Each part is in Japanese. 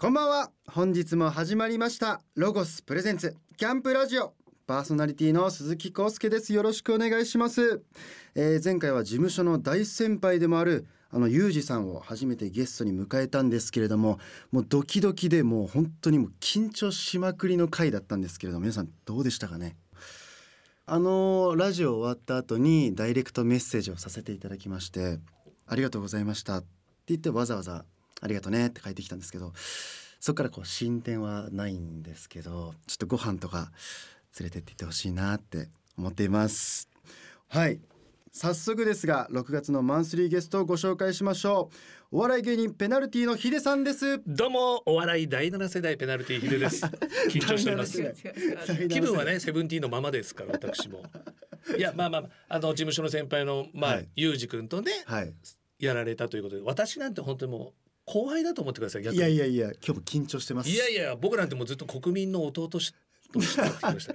こんばんは。本日も始まりました。ロゴスプレゼンツ。キャンプラジオ。パーソナリティの鈴木康介です。よろしくお願いします、えー前回は事務所の大先輩でもあるあのユージさんを初めてゲストに迎えたんですけれどももうドキドキでもう本当にもう緊張しまくりの回だったんですけれども皆さんどうでしたかね？あのラジオ終わった後にダイレクトメッセージをさせていただきましてありがとうございました。って言ってわざわざありがとうねって帰ってきたんですけどそこからこう進展はないんですけどちょっとご飯とか連れてっていってほしいなって思っています。はい。早速ですが6月のマンスリーゲストをご紹介しましょう。お笑い芸人ペナルティのヒデさんです。どうもお笑い第七世代ペナルティヒデです。緊張しております気分はねセブンティーンのままですから私も。いやまあまあまああの事務所の先輩のまあ、はい。ユージ君とねはい。やられたということで私なんて本当にもう後輩だと思ってください逆に。いやいやいや今日も緊張してます。いやいや僕なんてもうずっと国民の弟しとしてやってきました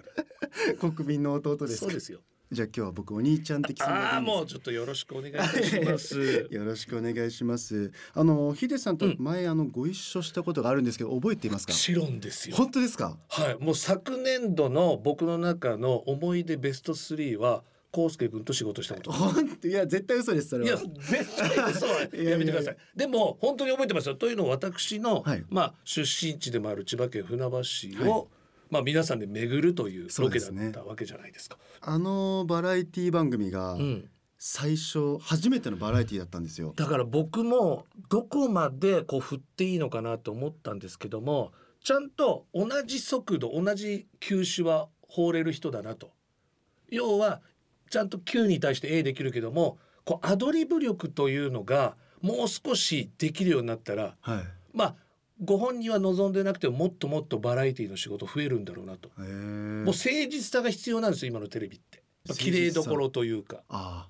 国民の弟ですか。そうですよ。じゃあ今日は僕お兄ちゃん的存在でいいんですか？ああもうちょっとよろしくお願いいたします。よろしくお願いします。あのヒデさんと前、あのご一緒したことがあるんですけど覚えていますか？もちろんですよ。本当ですか？はい、もう昨年度の僕の中の思い出ベスト3は康介君と仕事したこと。本当？いや絶対嘘ですそれいやは絶対嘘は。いやめてください。でも本当に覚えてますよ。というのは私の、はい。まあ出身地でもある千葉県船橋市を、はい。まあ皆さんで巡るというロケだったわけじゃないですか。あのバラエティ番組がうん、最初初めてのバラエティだったんですよ。だから僕もどこまでこう振っていいのかなと思ったんですけどもちゃんと同じ速度同じ球種は放れる人だなと。要はちゃんと球に対して A できるけどもこうアドリブ力というのがもう少しできるようになったらはい。まあご本人は望んでなくてももっともっとバラエティの仕事増えるんだろうなと、もう誠実さが必要なんですよ今のテレビって。綺麗どころというか。あ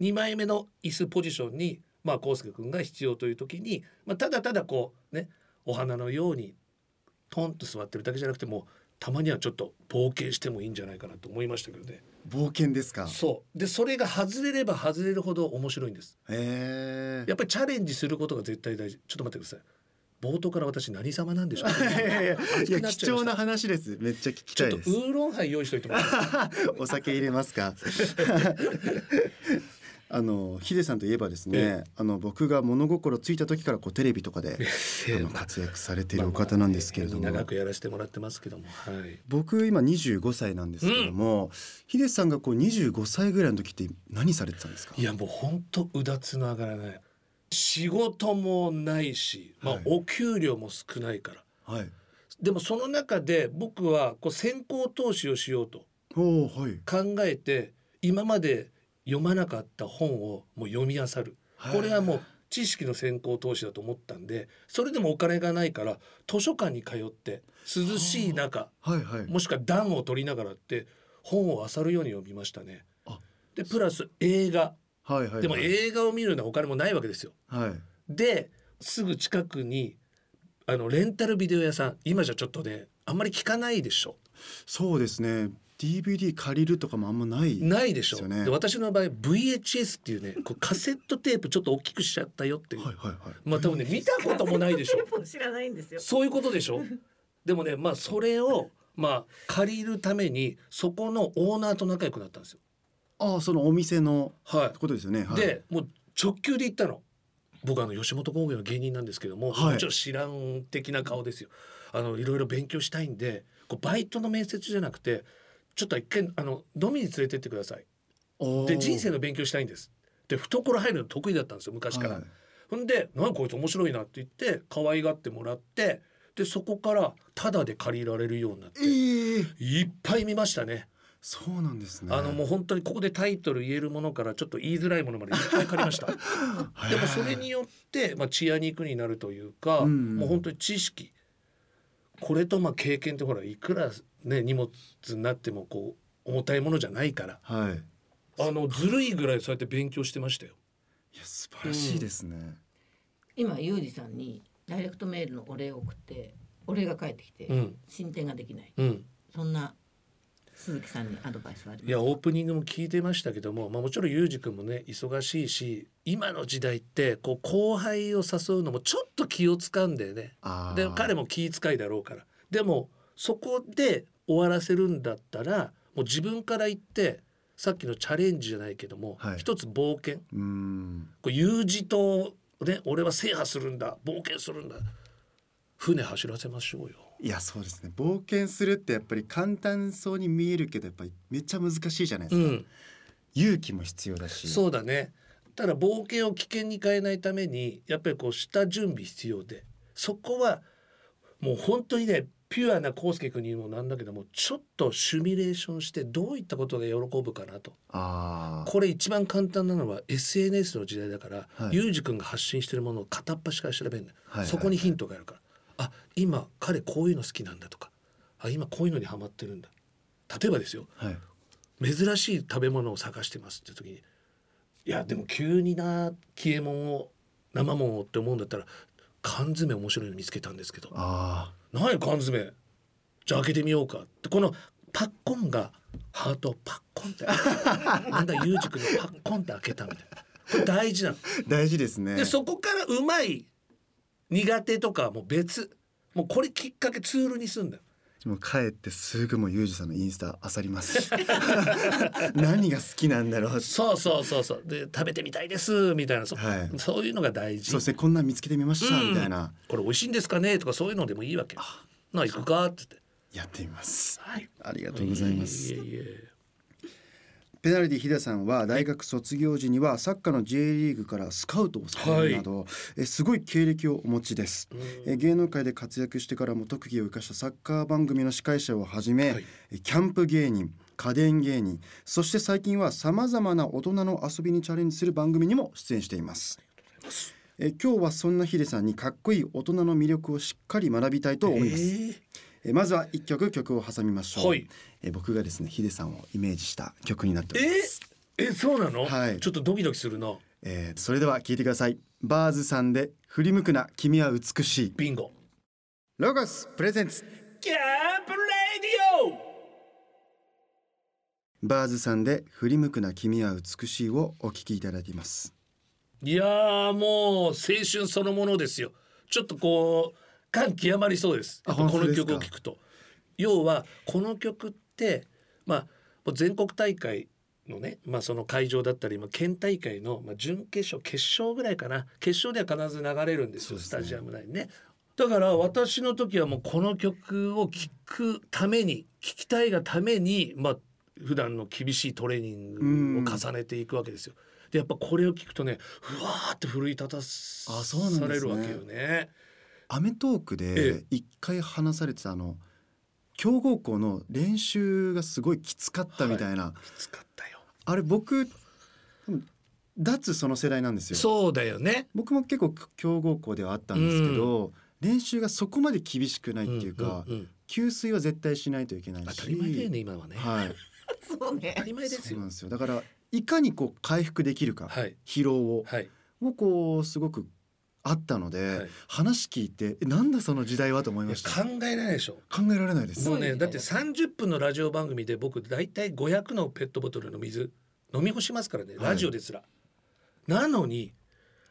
2枚目の椅子ポジションにまあ康介君が必要という時に、まあ、ただただこうねお花のようにトンと座ってるだけじゃなくてもたまにはちょっと冒険してもいいんじゃないかなと思いましたけどね。あ冒険ですか？そう。でそれが外れれば外れるほど面白いんです。へえやっぱりチャレンジすることが絶対大事。ちょっと待ってください。冒頭から私何様なんでしょう？か、いや貴重な話です。めっちゃ聞きたいです。ちょっとウーロンハイ用意しといてもら お酒入れますか？あのヒデさんといえばですね、あの僕が物心ついた時からこうテレビとかであの活躍されているお方なんですけれども、まあまあ長くやらせてもらってますけども、はい。僕今25歳なんですけども、ヒデさんがこう25歳ぐらいの時って何されてたんですか？いやもう本当うだつの上がらない。仕事もないし、まあはい。お給料も少ないから。はい。でもその中で僕はこう先行投資をしようと考えて今まで読まなかった本をもう読み漁る。これはもう知識の先行投資だと思ったんでそれでもお金がないから図書館に通って涼しい中はいはい。もしくは暖を取りながらって本を漁るように読みましたね。あ。でプラス映画。はいはいでもはい映画を見るようなお金もないわけですよ。はい。ですぐ近くにあのレンタルビデオ屋さん。今じゃちょっとねあんまり聞かないでしょ。そうですね DVD 借りるとかもあんまないないでしょ。ですよね。で私の場合 VHS っていうねこうカセットテープちょっと大きくしちゃったよっていう、はいはいはい。まあ多分ね見たこともないでしょ。知らないんですよ。そういうことでしょ。でもねまあそれをまあ借りるためにそこのオーナーと仲良くなったんですよ。ああそのお店のはってことですよね、はい、い、でもう直球で行ったの。僕あの吉本興業の芸人なんですけども、はい。もちろん知らん的な顔ですよ。あのいろいろ勉強したいんでこうバイトの面接じゃなくてちょっと一回あの飲みに連れてってください。で人生の勉強したいんです。で懐入るの得意だったんですよ昔から。はいほんで「なんこいつ面白いな」って言って可愛がってもらってでそこからタダで借りられるようになってええいっぱい見ましたね。そうなんですねあのもう本当にここでタイトル言えるものからちょっと言いづらいものまでいっぱい借りました。でもそれによって、まあ、血や肉になるというか、うんもう本当に知識これとまあ経験ってほらいくらね荷物になってもこう重たいものじゃないから。はい。あのずるいぐらいそうやって勉強してましたよ。いや素晴らしいですね、今ユージさんにダイレクトメールのお礼を送ってお礼が返ってきて、うん。進展ができない。うん。そんな鈴木さんにアドバイスはありますいやオープニングも聞いてましたけども、まあ、もちろんユージ君もね忙しいし今の時代ってこう後輩を誘うのもちょっと気を使うんだよね。で彼も気遣いだろうから。でもそこで終わらせるんだったらもう自分から言ってさっきのチャレンジじゃないけども、はい。一つ冒険。うこう U 字島ね俺は制覇するんだ冒険するんだ。船走らせましょうよ。いやそうですね。冒険するってやっぱり簡単そうに見えるけどやっぱりめっちゃ難しいじゃないですか、うん、勇気も必要だし。そうだね。ただ冒険を危険に変えないためにやっぱりこう下準備必要で。そこはもう本当にねピュアな康介君にもなんだけどもちょっとシミュレーションしてどういったことが喜ぶかなと。これ一番簡単なのは SNS の時代だから、はい。ユージ君が発信してるものを片っ端から調べるんだよ、はいはいそこにヒントがあるから。あ今彼こういうの好きなんだとか。あ今こういうのにハマってるんだ。例えばですよ。はい。珍しい食べ物を探してますって時にいやでも急にな消え物を生もんをって思うんだったら缶詰面白いの見つけたんですけど。あ何や缶詰？じゃあ開けてみようか。ってこのパッコンがハートをパッコンって。なんだユージ君のパッコンって開けたみたいな。これ大事なの。ー大事ですね。でそこからうまい苦手とかはもう別。もうこれきっかけツールにすんだよ。もう帰ってすぐもうユージさんのインスタ漁ります。何が好きなんだろう。そうそうそうそう。で食べてみたいですみたいな。そ,、はい。そういうのが大事。そうですねこんなん見つけてみました、うん。みたいな。これ美味しいんですかね？とかそういうのでもいいわけ。なあ行くかって言って。やってみます。はい。ありがとうございます。いえいえペナルティヒデさんは大学卒業時にはサッカーの J リーグからスカウトをされるなど、えすごい経歴をお持ちです、え芸能界で活躍してからも特技を生かしたサッカー番組の司会者をはじめ、はい。えキャンプ芸人家電芸人そして最近はさまざまな大人の遊びにチャレンジする番組にも出演しています。え今日はそんなヒデさんにかっこいい大人の魅力をしっかり学びたいと思います、えーえまずは一曲曲を挟みましょう、はい。え僕がですねヒデさんをイメージした曲になっております。ええそうなの、はい。ちょっとドキドキするな。えーそれでは聞いてください。バーズさんで振り向くな君は美しい。ビンゴ。ロゴス presents。Camp Radio バーズさんで振り向くな君は美しいをお聞きいただいています。いやーもう青春そのものですよ。ちょっとこう感極まりそうです。この曲を聴くと。要はこの曲ってまあ全国大会のね、まあ、その会場だったり、まあ、県大会の、まあ、準決勝決勝ぐらいかな。決勝では必ず流れるんですよね。スタジアム内にね。だから私の時はもうこの曲を聴くために聴きたいがためにまあ普段の厳しいトレーニングを重ねていくわけですよ。でやっぱこれを聞くとねふわーって奮い立たされるわけよね。アメトークえで一回話されてたあの強豪校の練習がすごいきつかったみたいな、きつかったよ。あれ僕脱その世代なんですよ。そうだよね。僕も結構強豪校ではあったんですけど、練習がそこまで厳しくないっていうか、んんん。給水は絶対しないといけないし。当たり前だよね今はね。はい。そうね。当たり前ですよ。そうなん。ですよ。だからいかにこう回復できるか、はい。疲労を、はい。をこうすごくあったので、はい話聞いてえなんだその時代はと思いいやました考えられないでしょ。考えられないですもうねだって30分のラジオ番組で僕大体500のペットボトルの水飲み干しますからねはいラジオですら。なのに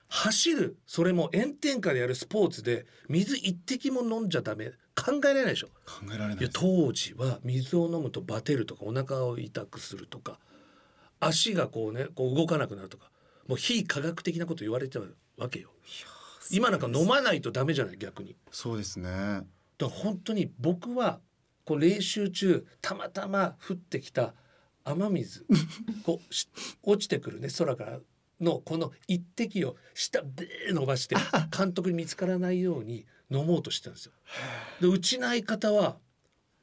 走るそれも炎天下でやるスポーツで水一滴も飲んじゃダメ考えられないでしょ。考えられないいやです当時は水を飲むとバテるとかお腹を痛くするとか足がこうねこう動かなくなるとかもう非科学的なこと言われてたわけよ。今なんか飲まないとダメじゃない？逆に。そうですねだから本当に僕はこう練習中たまたま降ってきた雨水 こうし落ちてくるね空からのこの一滴を下ベー伸ばして 監督に見つからないように飲もうとしてたんですよ。でうちの相方は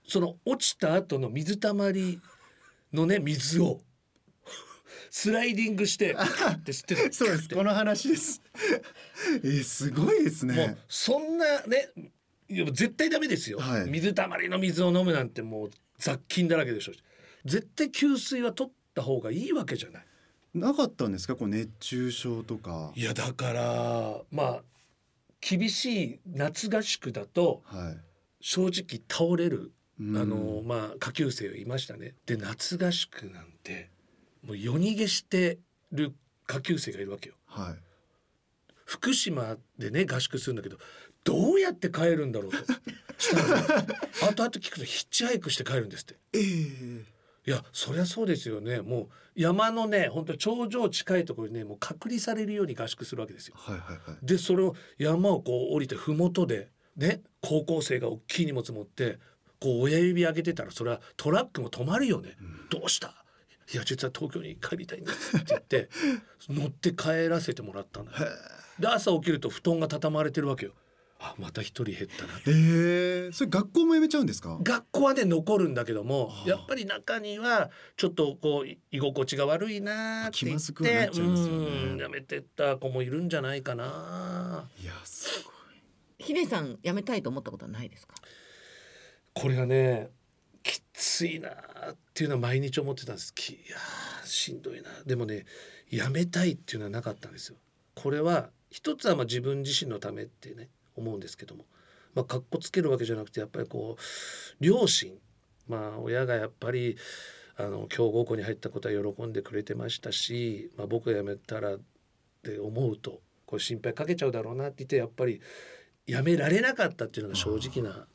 その落ちた後の水たまりのね水をスライディングして って吸ってた。そうです。この話です。えーすごいですもうねそんなねいや絶対ダメですよ、はい。水たまりの水を飲むなんてもう雑菌だらけでしょ。絶対給水は取った方がいいわけじゃない。なかったんですか？こう熱中症とか。いやだからまあ厳しい夏合宿だとはい。正直倒れる。うん。あのまあ下級生いましたね。で夏合宿なんてもう夜逃げしてる下級生がいるわけよ。はい。福島でね合宿するんだけどどうやって帰るんだろうと。したら、ね、後々聞くとヒッチハイクして帰るんですって。ええ。いやそりゃそうですよね。もう山のね本当頂上近いところにねもう隔離されるように合宿するわけですよ。はいはいはい。でそれを山をこう降りて麓でね高校生が大きい荷物持ってこう親指上げてたらそれはトラックも止まるよね、どうしたいや実は東京に帰りたいんですって言って 乗って帰らせてもらったんだよで朝起きると布団が畳まれてるわけよあまた一人減ったなええそれ学校も辞めちゃうんですか？学校はね残るんだけどもやっぱり中にはちょっとこうい居心地が悪いなーって言ってね。うんやめてった子もいるんじゃないかな。いやすごい。ヒデさん辞めたいと思ったことはないですか？これがねきついなっていうのは毎日思ってたんです。いやしんどいな。でもねやめたいっていうのはなかったんですよ。これは一つはま自分自身のためってね思うんですけども。まあかっこつけるわけじゃなくてやっぱりこう両親。まあ親がやっぱりあの強豪校に入ったことは喜んでくれてましたし、まあ、僕が辞めたらって思うとこれ心配かけちゃうだろうなって言ってやっぱり辞められなかったっていうのが正直な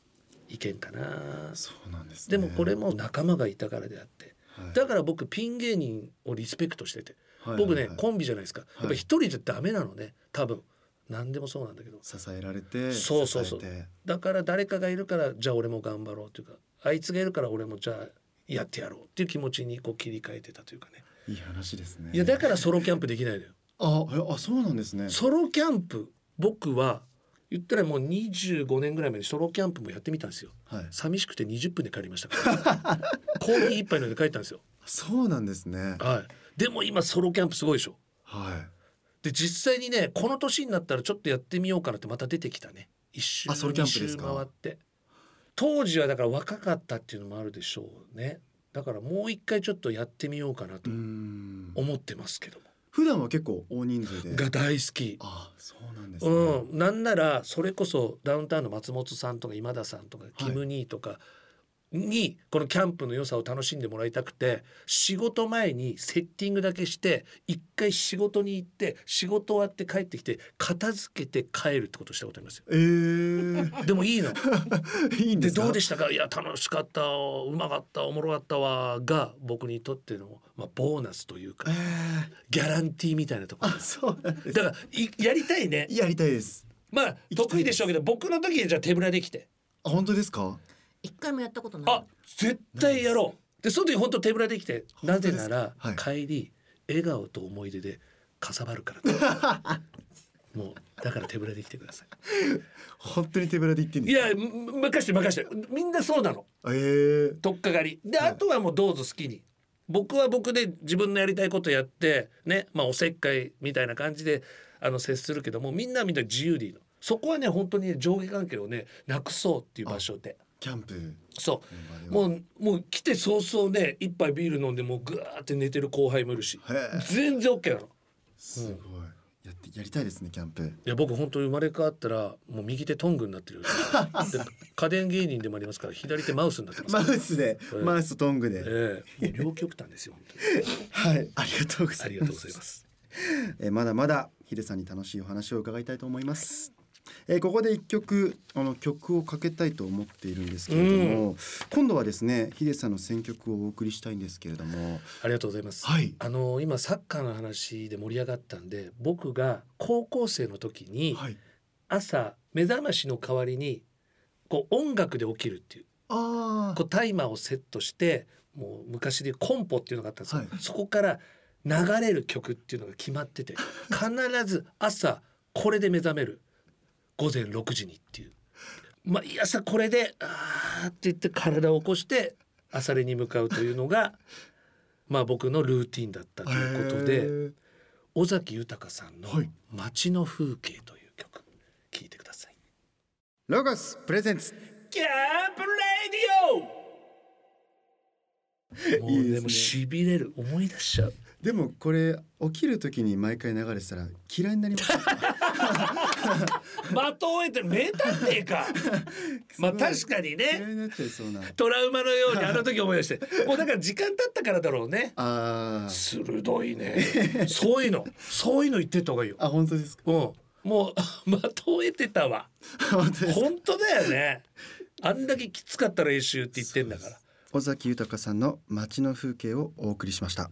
意見かな。そうなんですね。でもこれも仲間がいたからであって。はい。だから僕ピン芸人をリスペクトしてて。はい僕ねはい。はいコンビじゃないですか。やっぱ一人じゃダメなのね。多分。何でもそうなんだけど。支えられてそうそうそう。だから誰かがいるからじゃあ俺も頑張ろうというか。あいつがいるから俺もじゃあやってやろうっていう気持ちにこう切り替えてたというかね。いい話ですね。いやだからソロキャンプできないのよ。あえあそうなんですね。ソロキャンプ僕は言ったらもう25年ぐらい前にソロキャンプもやってみたんですよ。はい。寂しくて20分で帰りました。か らコーヒー一杯飲んで帰ったんですよ。そうなんですね。はい。でも今ソロキャンプすごいでしょ。はい。で実際にねこの年になったらちょっとやってみようかなってまた出てきたね。一周あソロキャンプですか？回って。当時はだから若かったっていうのもあるでしょうね。だからもう一回ちょっとやってみようかなと思ってますけども、普段は結構大人数で。が大好き。あそうなんですね、うん、なんならそれこそダウンタウンの松本さんとか今田さんとかキム・ニーとかにこのキャンプの良さを楽しんでもらいたくて仕事前にセッティングだけして一回仕事に行って仕事終わって帰ってきて片付けて帰るってことをしたことありますよ。えー、でもいいの。で いいんでどうでしたか？いや楽しかったうまかったおもろかったわが僕にとっての、まあ、ボーナスというかえー、ギャランティーみたいなところ。あそうなんです。だからいやりたいね。やりたいです。まあ得意でしょうけど僕の時にじゃあ手ぶらできて。あ本当ですか？一回もやったことない。あ絶対やろう。でその時本当手ぶらできてなぜなら、はい。帰り笑顔と思い出でかさばるから。もうだから手ぶらできてくださ本当に手ぶらで行ってんいやむ任して任してみんなそうなの。え。ー、取っかかり。ではい。あとはもうどうぞ好きに。僕は僕で自分のやりたいことやってねまあおせっかいみたいな感じであの接するけどもみんなみんな自由でいいの。そこはね本当にね上下関係をねなくそうっていう場所でキャンプそう。うもうもう来て早々ね一杯ビール飲んでもうぐわーって寝てる後輩もいるし。全然 OK なの。すごい、やってやりたいですねキャンプ。いや僕本当に生まれ変わったらもう右手トングになってる で家電芸人でもありますから左手マウスになってますマウスで、ええ。マウスとトングで、ええ。もう両極端ですよ本 はいありがとうございます。ありがとうございます。えーまだまだヒデさんに楽しいお話を伺いたいと思います。えーここで一曲あの曲をかけたいと思っているんですけれども、今度はですねヒデさんの選曲をお送りしたいんですけれども。ありがとうございます、はい。あの今サッカーの話で盛り上がったんで僕が高校生の時にはい。朝目覚ましの代わりにこう音楽で起きるっていうあこうタイマーをセットしてもう昔でコンポっていうのがあったんですよ、はい。そこから流れる曲っていうのが決まってて必ず朝これで目覚める午前6時にっていう。毎朝これであーって言って体を起こして朝練に向かうというのが まあ僕のルーティンだったということで尾崎豊さんのはい「街の風景」という曲聴いてください。ロゴスプレゼンツ。キャンプレディオ！もうでもしびれる思い出しちゃう。でもこれ起きる時に毎回流れてたら嫌いになります 的を得てる名探偵か。まあ確かにね。トラウマのようにあの時思い出して。もうだから時間経ったからだろうね。あー。鋭いね。そういうの。そういうの言ってった方がいいよ。あ本当ですか？うん。もう的を得てたわ。本当だよね。あんだけきつかった練習って言ってんだから。尾崎豊さんの街の風景をお送りしました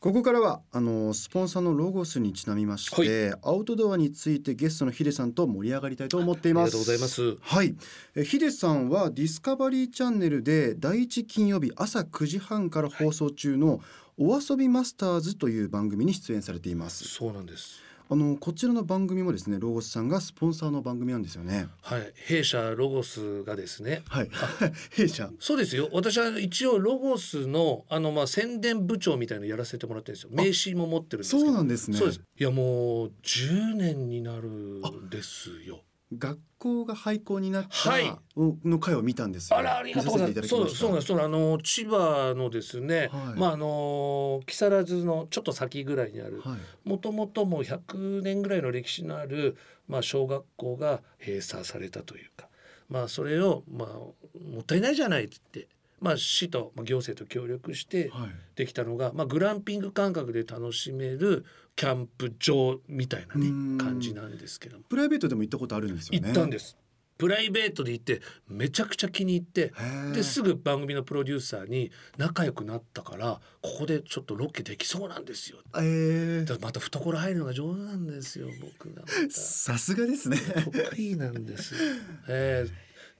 ここからはあのスポンサーのロゴスにちなみまして、アウトドアについてゲストのヒデさんと盛り上がりたいと思っています。ありがとうございます。はい。えヒデさんはディスカバリーチャンネルで第一金曜日朝9時半から放送中のお遊びマスターズという番組に出演されています。そうなんですあのこちらの番組もですねロゴスさんがスポンサーの番組なんですよね。はい。弊社ロゴスがですね。はい。弊社。そうですよ。私は一応ロゴスのあのまあ宣伝部長みたいなのやらせてもらってるんですよ。名刺も持ってるんですけど。そうなんですね。そうです。いやもう10年になるんですよ学校が廃校になったはいの回を見たんですよ。あらありがとうございます。そうそうなんです。そうあの千葉のですね、はいまああの木更津のちょっと先ぐらいにある、はい。もともともう100年ぐらいの歴史のあるまあ小学校が閉鎖されたというか、まあそれをまあもったいないじゃないっつって、まあ市とまあ行政と協力してはい。できたのが、まあグランピング感覚で楽しめるキャンプ場みたいなねうん感じなんですけども、プライベートでも行ったことあるんですよね。。行ったんですす。プライベートで行ってめちゃくちゃ気に入って。ですぐ番組のプロデューサーに仲良くなったからここでちょっとロケできそうなんですよええだからまた懐入るのが上手なんですよ僕がまさすがですね。た得意なんです え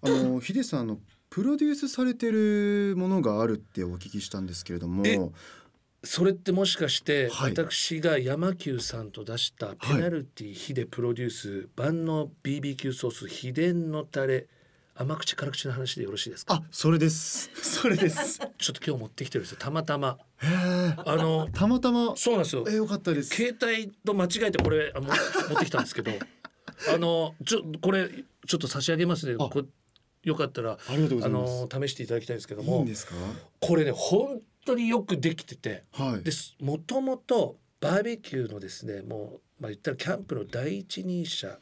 あのヒデさんあのプロデュースされてるものがあるってお聞きしたんですけれども。えーそれってもしかしてはい私が山久さんと出したペナルティヒデプロデュース万能 BBQ ソース秘伝のタレ甘口辛口の話でよろしいですか？あ、それです。それです。へちょっと今日持ってきてるんですよたまたまえ。あのたまたま？そうなんですよえ、よかったです。携帯と間違えてこれあも持ってきたんですけどあのちょこれちょっと差し上げますねあこよかったらあ。の試していただきたいんですけどいいもんですか？これね本当によくできててはい。ですもともとバーベキューのですねもう、まあ、言ったらキャンプの第一人者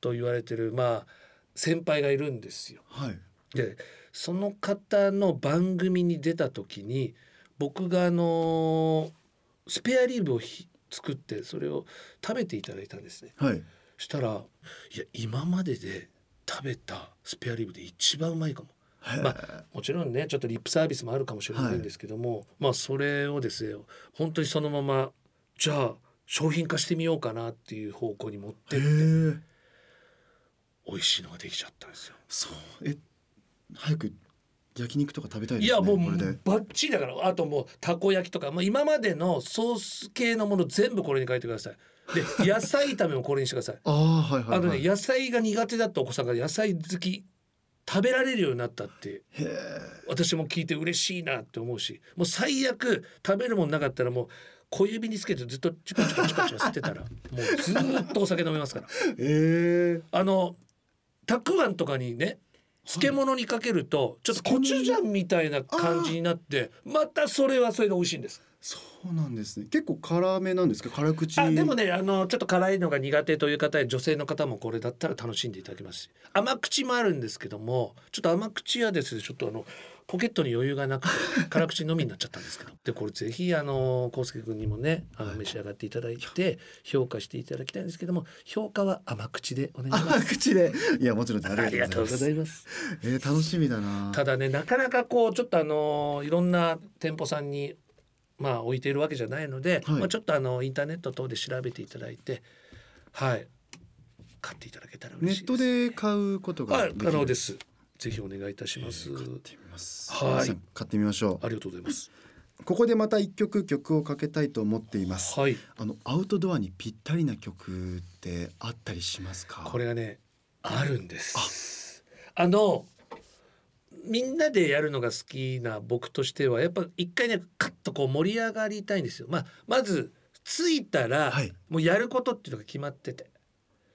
と言われてるまあ先輩がいるんですよ。はい。でその方の番組に出た時に僕があのスペアリブをひ作ってそれを食べていただいたんですね。はい。したらいや今までで食べたスペアリブで一番うまいかも。まあもちろんねちょっとリップサービスもあるかもしれないんですけども、まあそれをですね本当にそのままじゃあ商品化してみようかなっていう方向に持ってへってえ。美味しいのができちゃったんですよ。そう。え、早く焼肉とか食べたいですね。いやもうこれで。バッチリだからあともうたこ焼きとか、まあ、今までのソース系のもの全部これに変えてください。で野菜炒めもこれにしてください。ああ、はいはい、はい。あのね野菜が苦手だったお子さんが野菜好き食べられるようになったってへえ。私も聞いて嬉しいなって思うしもう最悪食べるもんなかったらもう小指につけてずっとチュパチュパチュパチュパ吸ってたらもうずーっとお酒飲めますから ええ。あのたくあんとかにね漬物にかけるとちょっとコチュジャンみたいな感じになってまたそれはそれで美味しいんです。そうなんですね。結構辛めなんですか？辛口。あでもねあのちょっと辛いのが苦手という方や女性の方もこれだったら楽しんでいただけますし甘口もあるんですけどもちょっと甘口はですねちょっとあのポケットに余裕がなくて辛口のみになっちゃったんですけどでこれぜひあの康介君にもねあの召し上がっていただいて評価していただきたいんですけども評価は甘口でお願いします。甘口で。いや、もちろん。ありがとうございま。す。えー、楽しみだな。ただねなかなかこうちょっとあのいろんな店舗さんにまあ置いているわけじゃないので、はい。まあ、ちょっとあのインターネット等で調べていただいてはい。買っていただけたらネッ嬉しいです、トで買うことがはい。可能です。ぜひお願いいたします、買ってみます。はい。買ってみましょありがとうございます。う。ここでまた一曲曲をかけたいと思っています。はい。あのアウトドアにぴったりな曲ってあったりしますか？これがねあるんです。あのみんなでやるのが好きな僕としてはやっぱ一回ねカッとこう盛り上がりたいんですよ。まあ、まず着いたら、はい。もうやることっていうのが決まってて。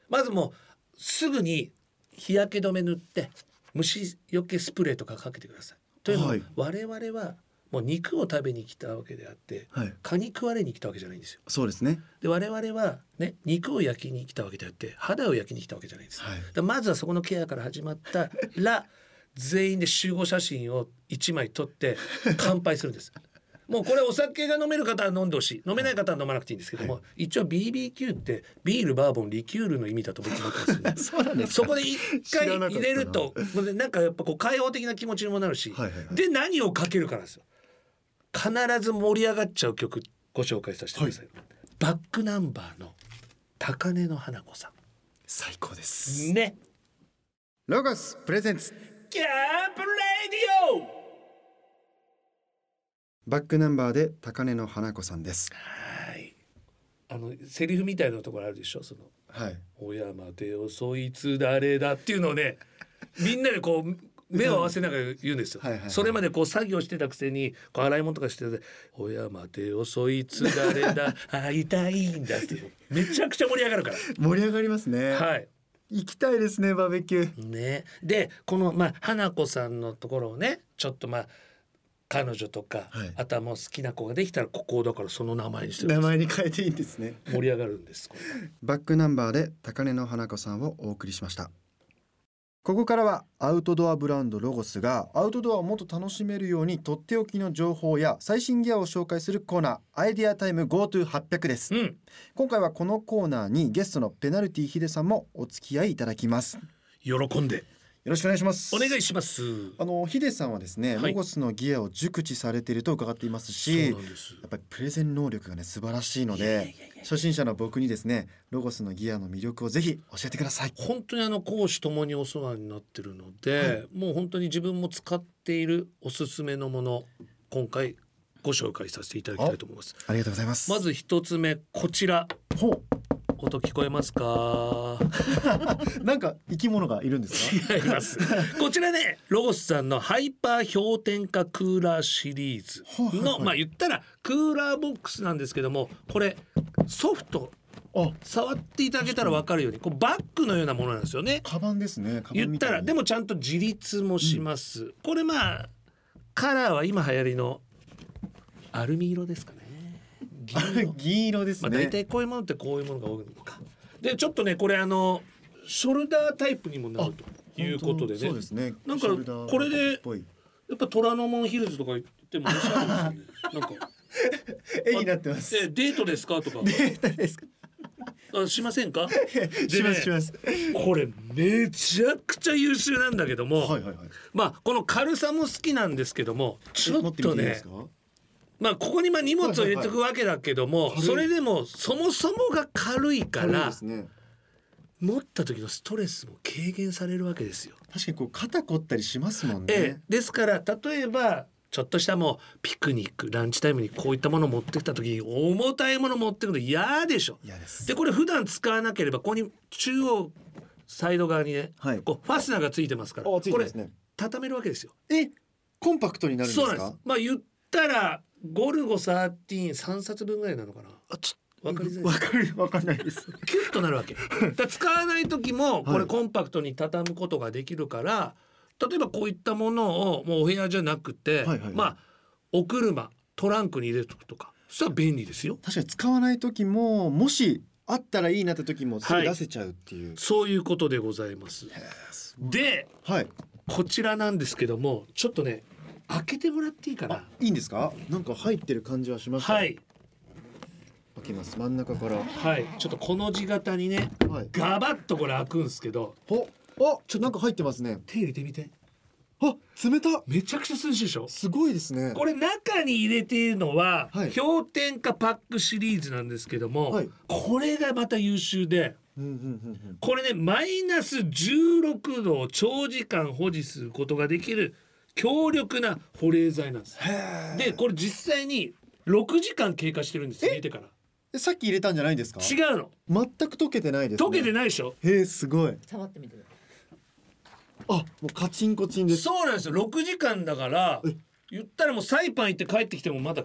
まずもうすぐに日焼け止め塗って虫除けスプレーとかかけてください。というのは、はい。我々はもう肉を食べに来たわけであってはい。蚊に食われに来たわけじゃないんですよ。そうですね。で我々はね肉を焼きに来たわけであって肌を焼きに来たわけじゃないんです、はい。まずはそこのケアから始まったら 全員で集合写真を1枚撮って 乾杯するんです。もうこれお酒が飲める方は飲んでほしい。飲めない方は飲まなくていいんですけども、一応 BBQ ってビールバーボンリキュールの意味だと僕思ってます そうなんですそこで一回入れるとなんかやっぱこう開放的な気持ちにもなるし、はいはいはい。で何をかけるかなんですよ。必ず盛り上がっちゃう曲ご紹介させてください、バックナンバーの高根の花子さ最高です。んね。ロゴスプレゼンツキャンプレディオバックナンバーで高根の花子さんです。はい。あのセリフみたいなところあるでしょ？そのはい「おや待てよそいつ誰だ」っていうのをね みんなでこう目を合わせながら言うんですよ。はいはいはい。それまでこう作業してたくせにこう洗い物とかしてて「おや待てよそいつ誰だ会いたいんだ」っていう。めちゃくちゃ盛り上がるか 盛り上がりますね。ら。はい行きたいですねバーベキュー。ね、でこのまあ花子さんのところをねちょっとまあ彼女とか、はい。あとはもう好きな子ができたらここをだからその名前にして名前に変えていいんですね。盛り上がるんです バックナンバーで高根の花子さんをお送りしましたここからはアウトドアブランドロゴスがアウトドアをもっと楽しめるようにとっておきの情報や最新ギアを紹介するコーナーアイデアタイム GoTo800 です。うん。今回はこのコーナーにゲストのペナルティヒデさんもお付き合いいただきます。よ喜んでろしくお願いします。お願いします。あのヒデさんはですね、はい。ロゴスのギアを熟知されていると伺っていますしやっぱりプレゼン能力がね素晴らしいので初心者の僕にですねロゴスのギアの魅力をぜひ教えてください。本当にあの講師ともにお世話になってるので、もう本当に自分も使っているおすすめのもの今回ご紹介させていただきたいと思います。ありがとうございます。まず一つ目こちら。ほ音聞こえますか？う なんか生き物がいるんですか？違います。こちらねロゴスさんのハイパー氷点下クーラーシリーズの、まあ言ったらクーラーボックスなんですけどもこれソフトあ。触っていただけたら分かるようにこうバッグのようなものなんですよね。カバンですね言ったらでもちゃんと自立もします、これまあカラーは今流行りのアルミ色ですかね銀色。ですまあ、ね、大体こういうものってこういうものが多いのか。でちょっとねこれあのショルダータイプにもなるということでね。そうですね。なんかこれでやっぱ虎ノ門ヒルズとか行ってもおしゃれですよね。なんか。絵になってます。でデートですかとか。データですか。あしませんか？しますします。これめちゃくちゃ優秀なんだけども、はいはいはい。まあこの軽さも好きなんですけどもちょ持っとねまあここにまあ荷物を入れておくわけだけども、はいはいそれでもそもそもが軽いからね持った時のストレスも軽減されるわけですよ。確かにこう肩凝ったりしますもんね、ええ、ですから例えばちょっとしたもうピクニックランチタイムにこういったものを持ってきた時に重たいもの持ってくるの嫌でしょ。嫌ですでこれ普段使わなければここに中央サイド側にね、はいこうファスナーがついてますからこれ畳めるわけですよ。えコンパクトになるんですか？そうなんです。まあ言ったらゴルゴ13三冊分ぐらいなのかな？あちわかりづらい。わかるわかんないです。キュッとなるわけ。だ使わない時もこはい。れコンパクトに畳むことができるから、例えばこういったものをもうお部屋じゃなくて、はいはいはい。まあお車トランクに入れとくとか、そしたら便利ですよ。確かに使わない時ももしあったらいいなって時もすぐはい。出せちゃうっていう、そういうことでございます。ではい。こちらなんですけどもちょっとね開けてもらっていいかな？あ。いいんですか？なんか入ってる感じはしましたはい。開けます。真ん中から。はい。ちょっとこの字型にねはい。ガバッとこれ開くんですけど。ほあちょなんか入ってますね。手入れてみて。あ冷ためちゃくちゃ涼しいでしょ？すごいですね。これ中に入れているのは、はい。氷点下パックシリーズなんですけども、はい。これがまた優秀でこれねマイナス16度を長時間保持することができる強力な保冷剤なんです。へでこれ実際に6時間経過してるんです入れてから。えさっき入れたんじゃないんですか？違うの。全く溶けてないです、ね、溶けてないでしょ？へえすごい。触ってみてあもうカチンコチンです。そうなんですよ。6時間だからえ？言ったらもうサイパン行って帰ってきてもまだ。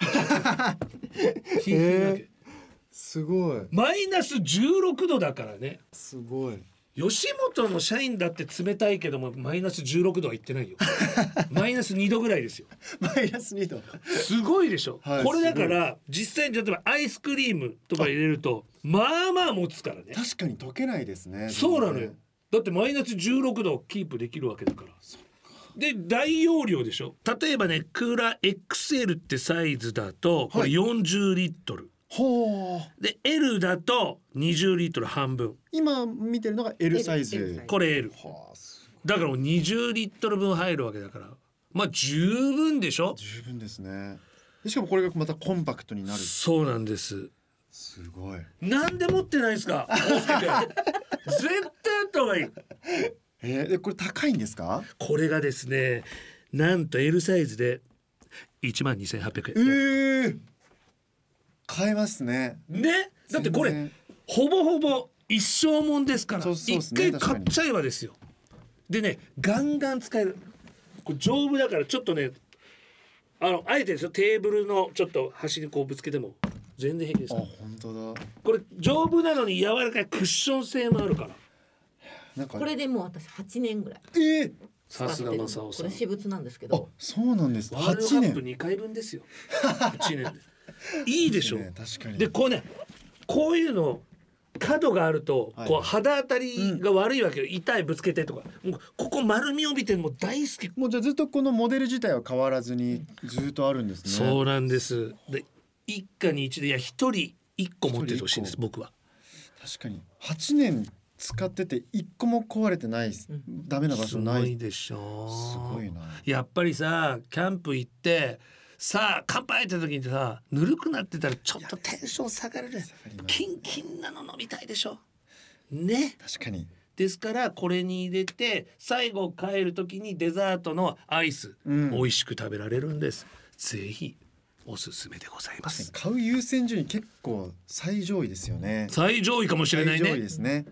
ひんひんなわけ。すごい。マイナス16度だからね。すごい吉本の社員だって冷たいけどもマイナス16度はいってないよ。マイナス2度ぐらいですよ。マイナス2度。すごいでしょ、はいこれだから実際に例えばアイスクリームとか入れるとまあまあ持つからね。確かに溶けないですね。そうなのよ。だってマイナス16度をキープできるわけだから。で大容量でしょ。例えばねクーラー XL ってサイズだとこれはい。40リットル、ほうで L だと20リットル半分。今見てるのが L サイ L ズサイこれ L はあすだからもう20リットル分入るわけだからまあ十分でしょ？十分ですね。でしかもこれがまたコンパクトになる。そうなんです。すごい。なんで持ってないですか？絶対あった方がいい。えー、でこれ高いんですか？これがですねなんと L サイズで1万2800え円。ー、買えますね。ね？だってこれほぼほぼ一生もんですから一すね回買っちゃえばですよ。でねガンガン使える。これ丈夫だからちょっとねあのあえてですよ。テーブルのちょっと端にこうぶつけても全然平気ですあから。本当だ。これ丈夫なのに柔らかいクッション性もあるから。なんかこれでもう私8年ぐらい。えー、さすが正雄さん。これ私物なんですけあどそうなんです。ワールドカ8ップ年。2回分ですよ。1年でいいでしょ。ね確かに。でこうねこういうの角があるとはい。こう肌当たりが悪いわけよ、痛いぶつけてとか。もうここ丸みを帯びてもう大好き、もうじゃあずっとこのモデル自体は変わらずにずっとあるんですね。そうなんです。で一家に一でいや一人一個持っててほしいんです僕は。確かに。8年使ってて一個も壊れてない、うん。ダメな場す所ない。ごいでしょ。すごいな。やっぱりさキャンプ行ってさあ乾杯って時にさぬるくなってたらちょっとテンション下がるね。キンキンなの飲みたいでしょ。ね。確かに。ですからこれに入れて最後帰る時にデザートのアイス、うん。美味しく食べられるんです。ぜひおすすめでございます。買う優先順位結構最上位ですよね。最上位かもしれない最上位ねですね。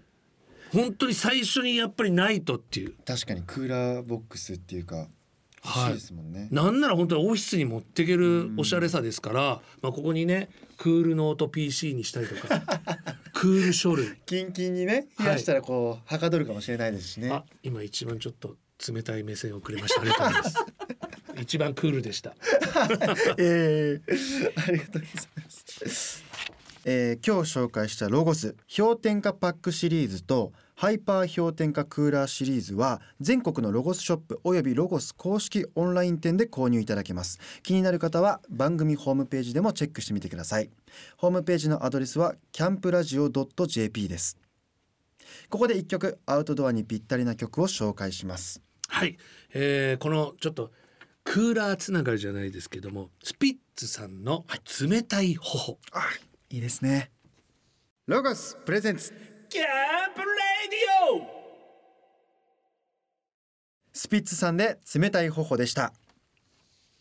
本当に最初にやっぱりないとっていう。確かにクーラーボックスっていうか欲しいなんなら本当にオフィスに持っていけるおしゃれさですから、まあ、ここにねクールノート PC にしたりとか クール書類。キンキンにね冷やしたらこう、はかどるかもしれないですしね。あ今一番ちょっと冷たい目線をくれました。ありがとうございます。一番クールでした。えー、ありがとうございます。えー、今日紹介したロゴス氷点下パックシリーズとハイパー氷点下クーラーシリーズは全国のロゴスショップおよびロゴス公式オンライン店で購入いただけます。気になる方は番組ホームページでもチェックしてみてください。ホームページのアドレスはキャンプラジオ .jp です。ここで一曲アウトドアにぴったりな曲を紹介します。はい、えーこのちょっとクーラーつながりじゃないですけどもスピッツさんの冷たい頬、あいいですね。ロゴスプレゼンツキャンプレディオ！スピッツさんで冷たい頬でした。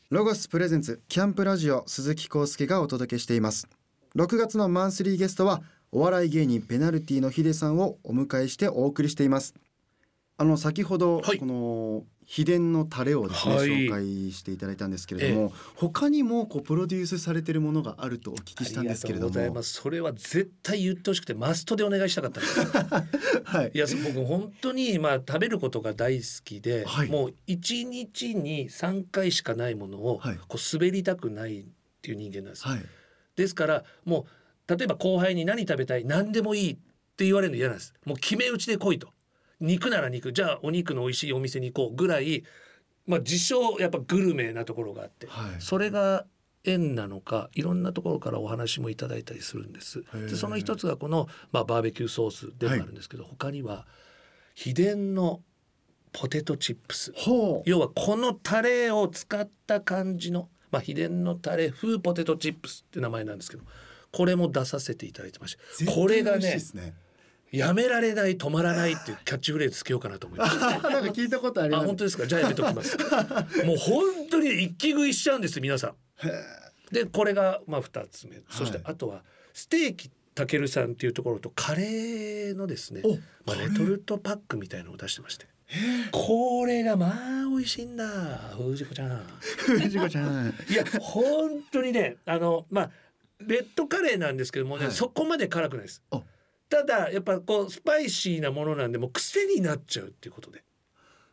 ロゴスプレゼンツキャンプラジオ鈴木康介がお届けしています。6月のマンスリーゲストはお笑い芸人ペナルティのヒデさんをお迎えしてお送りしています。あの先ほどはい。この秘伝のタレをですね、はい。紹介していただいたんですけれども、他にもこうプロデュースされているものがあるとお聞きしたんですけれどありがとうございもます。それは絶対言ってほしくてマストでお願いしたかったんです。よ はい。いや僕本当にまあ食べることが大好きで、はい。もう一日に3回しかないものをはい。こう滑りたくないっていう人間なんです、はい。ですからもう例えば後輩に何食べたい何でもいいって言われるの嫌なんです。もう決め打ちで来いと肉なら肉じゃあお肉の美味しいお店に行こうぐらいまあ自称やっぱグルメなところがあって、はい。それが縁なのかいろんなところからお話もいただいたりするんです。ー。でその一つがこの、まあ、バーベキューソースでもあるんですけど、他には秘伝のポテトチップス。要はこのタレを使った感じの、まあ、秘伝のタレ風ポテトチップスって名前なんですけどこれも出させていただいてまして絶対これがねやめられない止まらないっていうキャッチフレーズつけようかなと思います。なんか聞いたことありあます本当ですか？じゃあやめときます。もう本当に一気食いしちゃうんです皆さん。でこれがまあ2つ目。そしてはいあとはステーキたけるさんっていうところとカレーのですねおまあ、カレトルトパックみたいのを出してましてこれがまあ美味しいんだ藤子ちゃん。藤子ちゃん。いや本当にねあのまあレッドカレーなんですけどもね、はい。そこまで辛くないです。あただやっぱこうスパイシーなものなんでもう癖になっちゃうっていうことで。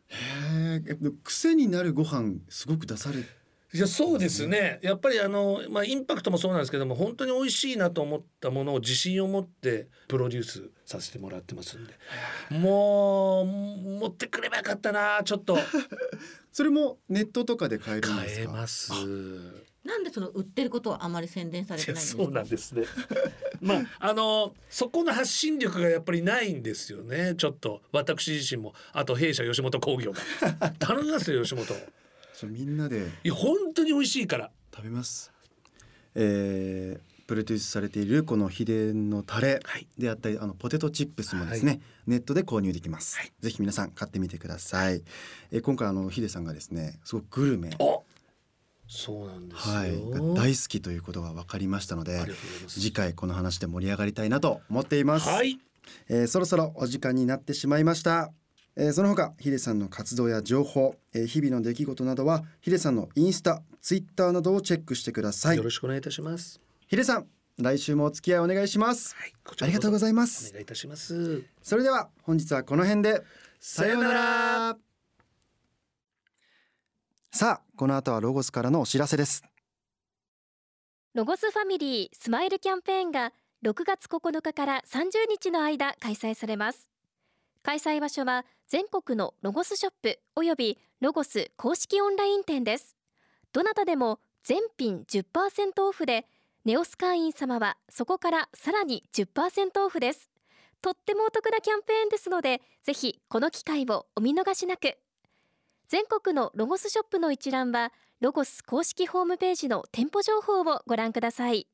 へえ癖になるご飯すごく出されいやそうですね。やっぱりあの、まあ、インパクトもそうなんですけども本当に美味しいなと思ったものを自信を持ってプロデュースさせてもらってますんで。もう持ってくればよかったなちょっと。それもネットとかで買えるんですか？買えます。なんでその売ってることはあまり宣伝されてないんですか？そうなんですねまあ あのそこの発信力がやっぱりないんですよね。ちょっと私自身も。あと弊社吉本興業が。頼みますよ吉本。そうみんなで。いや本当に美味しいから。食べます。えープロデュースされているこの秘伝のタレはい。であったりあのポテトチップスもですね、ネットで購入できます、はい。ぜひ皆さん買ってみてください、えー今回あのヒデさんがですねすごくグルメあそうなんですよ、はい。が大好きということが分かりましたので次回この話で盛り上がりたいなと思っています、はい。えーそろそろお時間になってしまいました、えーその他ヒデさんの活動や情報、えー日々の出来事などはヒデさんのインスタツイッターなどをチェックしてください。よろしくお願いいたします。ヒデさん来週もお付き合いお願いします。はいこちありがとうございまおす願いいたします。それでは本日はこの辺で。さようならさあこの後はロゴスからのお知らせです。ロゴスファミリースマイルキャンペーンが6月9日から30日の間開催されます。開催場所は全国のロゴスショップおよびロゴス公式オンライン店です。どなたでも全品10%オフでネオス会員様はそこからさらに10%オフです。とってもお得なキャンペーンですのでぜひこの機会をお見逃しなく。全国のロゴスショップの一覧はロゴス公式ホームページの店舗情報をご覧ください。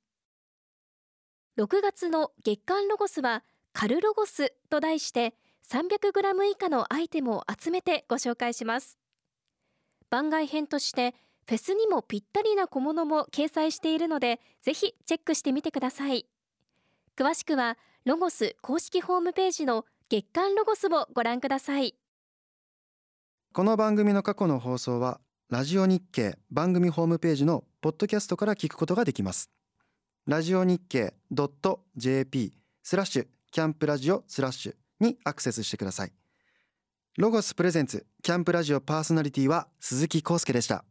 6月の月間ロゴスはカルロゴスと題して 300g 以下のアイテムを集めてご紹介します。番外編としてフェスにもぴったりな小物も掲載しているのでぜひチェックしてみてください。詳しくはロゴス公式ホームページの月間ロゴスをご覧ください。この番組の過去の放送はラジオ日経番組ホームページのポッドキャストから聞くことができます。ラジオ日経 .jp スラッシュキャンプラジオスラッシュにアクセスしてください。ロゴスプレゼンツキャンプラジオパーソナリティは鈴木康介でした。